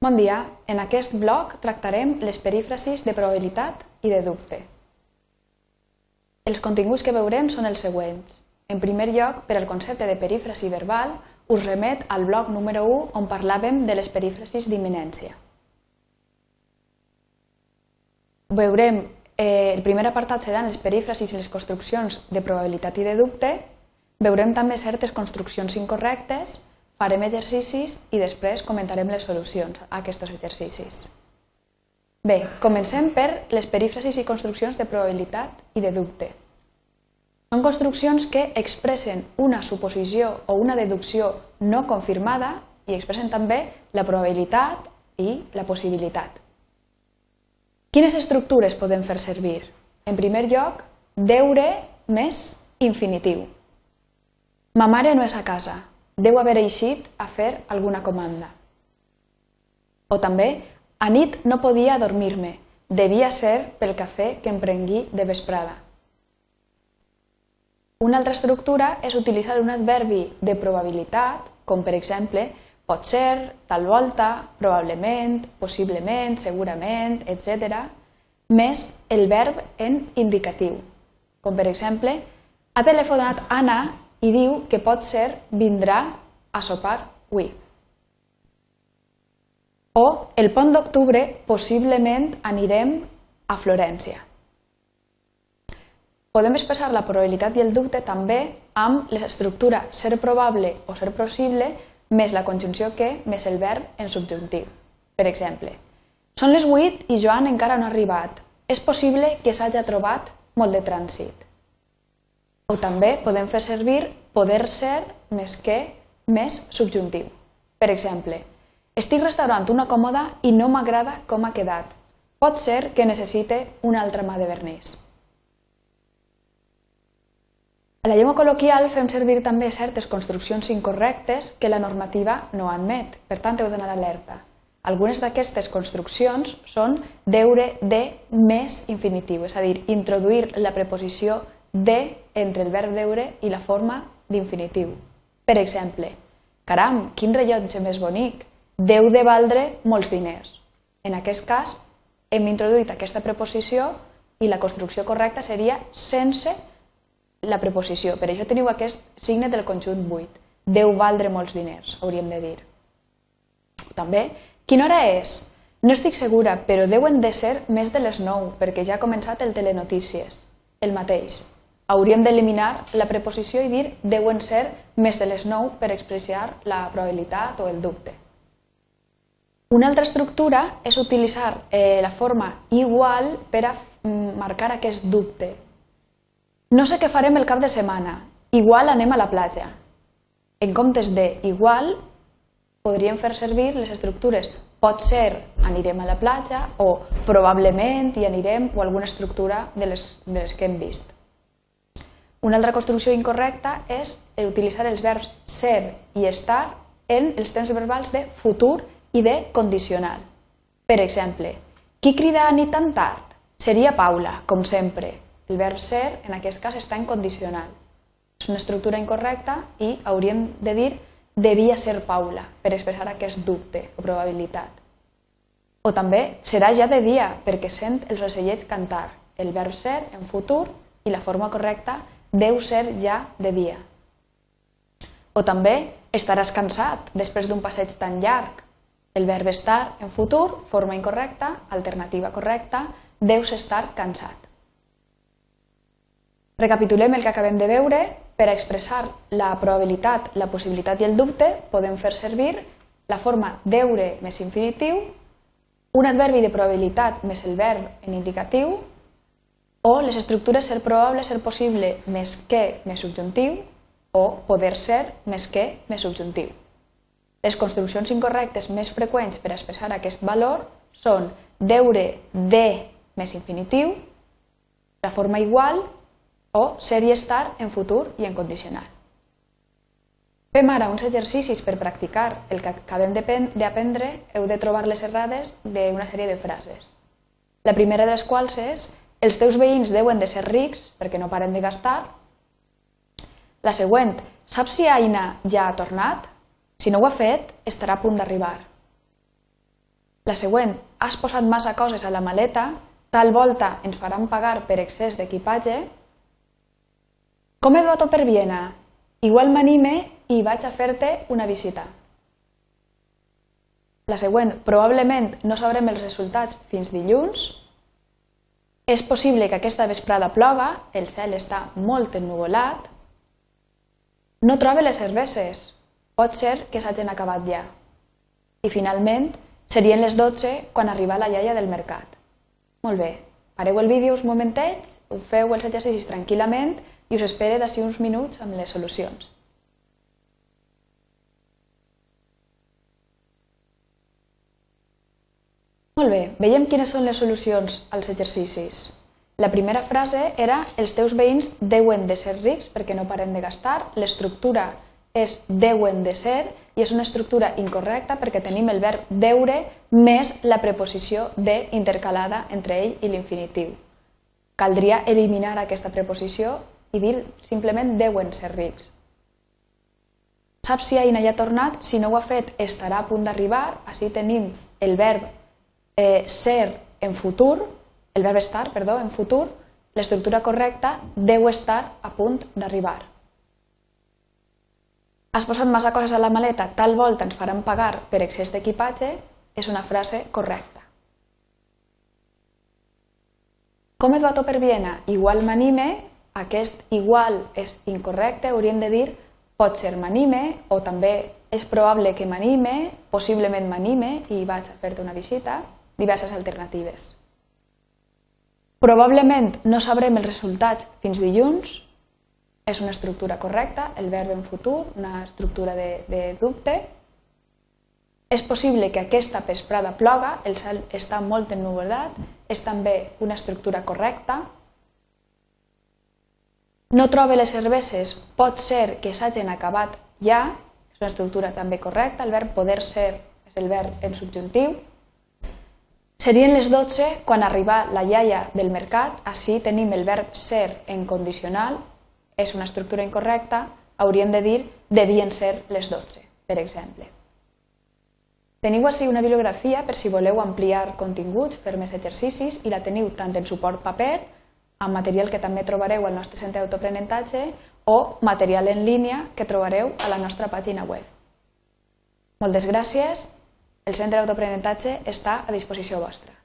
Bon dia, en aquest bloc tractarem les perífrasis de probabilitat i de dubte. Els continguts que veurem són els següents. En primer lloc, per al concepte de perífrasi verbal, us remet al bloc número 1 on parlàvem de les perífrasis d'imminència. Veurem, eh, el primer apartat seran les perífrasis i les construccions de probabilitat i de dubte. Veurem també certes construccions incorrectes farem exercicis i després comentarem les solucions a aquests exercicis. Bé, comencem per les perífrasis i construccions de probabilitat i de dubte. Són construccions que expressen una suposició o una deducció no confirmada i expressen també la probabilitat i la possibilitat. Quines estructures podem fer servir? En primer lloc, deure més infinitiu. Ma mare no és a casa, deu haver eixit a fer alguna comanda. O també, a nit no podia dormir-me, devia ser pel cafè que em prengui de vesprada. Una altra estructura és utilitzar un adverbi de probabilitat, com per exemple pot ser, tal volta, probablement, possiblement, segurament, etc., més el verb en indicatiu, com per exemple ha telefonat Anna i diu que pot ser vindrà a sopar avui. O el pont d'octubre possiblement anirem a Florència. Podem expressar la probabilitat i el dubte també amb l'estructura ser probable o ser possible més la conjunció que més el verb en subjuntiu. Per exemple, són les 8 i Joan encara no ha arribat. És possible que s'hagi trobat molt de trànsit. O també podem fer servir poder ser més que més subjuntiu. Per exemple, estic restaurant una còmoda i no m'agrada com ha quedat. Pot ser que necessite una altra mà de vernís. A la llengua col·loquial fem servir també certes construccions incorrectes que la normativa no admet, per tant heu d'anar alerta. Algunes d'aquestes construccions són deure de més infinitiu, és a dir, introduir la preposició de entre el verb deure i la forma d'infinitiu. Per exemple, caram, quin rellotge més bonic, deu de valdre molts diners. En aquest cas, hem introduït aquesta preposició i la construcció correcta seria sense la preposició. Per això teniu aquest signe del conjunt buit. Deu valdre molts diners, hauríem de dir. També, quina hora és? No estic segura, però deuen de ser més de les 9, perquè ja ha començat el telenotícies. El mateix hauríem d'eliminar la preposició i dir deuen ser més de les 9 per expressar la probabilitat o el dubte. Una altra estructura és utilitzar eh, la forma igual per a mm, marcar aquest dubte. No sé què farem el cap de setmana, igual anem a la platja. En comptes de igual, podríem fer servir les estructures pot ser anirem a la platja o probablement hi anirem o alguna estructura de les, de les que hem vist. Una altra construcció incorrecta és utilitzar els verbs ser i estar en els temps verbals de futur i de condicional. Per exemple, qui crida a nit tan tard? Seria Paula, com sempre. El verb ser, en aquest cas, està en condicional. És una estructura incorrecta i hauríem de dir devia ser Paula, per expressar aquest dubte o probabilitat. O també serà ja de dia, perquè sent els ocellets cantar. El verb ser en futur i la forma correcta deu ser ja de dia. O també estaràs cansat després d'un passeig tan llarg. El verb estar en futur, forma incorrecta, alternativa correcta, deus estar cansat. Recapitulem el que acabem de veure. Per a expressar la probabilitat, la possibilitat i el dubte podem fer servir la forma deure més infinitiu, un adverbi de probabilitat més el verb en indicatiu o les estructures ser probable, ser possible, més que, més subjuntiu, o poder ser, més que, més subjuntiu. Les construccions incorrectes més freqüents per expressar aquest valor són deure de més infinitiu, la forma igual o ser i estar en futur i en condicional. Fem ara uns exercicis per practicar el que acabem d'aprendre. Heu de trobar les errades d'una sèrie de frases. La primera de les quals és els teus veïns deuen de ser rics perquè no paren de gastar. La següent, saps si Aina ja ha tornat? Si no ho ha fet, estarà a punt d'arribar. La següent, has posat massa coses a la maleta, tal volta ens faran pagar per excés d'equipatge. Com va tot per Viena? Igual m'anime i vaig a fer-te una visita. La següent, probablement no sabrem els resultats fins dilluns. És possible que aquesta vesprada ploga, el cel està molt ennuvolat. No trobe les cerveses, pot ser que s'hagin acabat ja. I finalment, serien les 12 quan arriba la iaia del mercat. Molt bé, pareu el vídeo uns momentets, ho feu els exercicis tranquil·lament i us espere d'ací uns minuts amb les solucions. Molt bé, veiem quines són les solucions als exercicis. La primera frase era els teus veïns deuen de ser rics perquè no paren de gastar. L'estructura és deuen de ser i és una estructura incorrecta perquè tenim el verb deure més la preposició de intercalada entre ell i l'infinitiu. Caldria eliminar aquesta preposició i dir simplement deuen ser rics. Saps si Aina ja ha tornat? Si no ho ha fet, estarà a punt d'arribar. Així tenim el verb eh, ser en futur, el verb estar, perdó, en futur, l'estructura correcta deu estar a punt d'arribar. Has posat massa coses a la maleta, tal volta ens faran pagar per excés d'equipatge, és una frase correcta. Com et va tot per Viena? Igual m'anime, aquest igual és incorrecte, hauríem de dir pot ser m'anime o també és probable que m'anime, possiblement m'anime i vaig a fer-te una visita diverses alternatives. Probablement no sabrem els resultats fins dilluns, és una estructura correcta, el verb en futur, una estructura de, de dubte. És possible que aquesta vesprada ploga, el cel està molt ennuvolat, és també una estructura correcta. No trobe les cerveses, pot ser que s'hagin acabat ja, és una estructura també correcta, el verb poder ser és el verb en subjuntiu, Serien les 12 quan arriba la iaia del mercat, així tenim el verb ser en condicional, és una estructura incorrecta, hauríem de dir devien ser les 12, per exemple. Teniu així una bibliografia per si voleu ampliar continguts, fer més exercicis i la teniu tant en suport paper, amb material que també trobareu al nostre centre d'autoprenentatge o material en línia que trobareu a la nostra pàgina web. Moltes gràcies el centre d'autoprenentatge està a disposició vostra.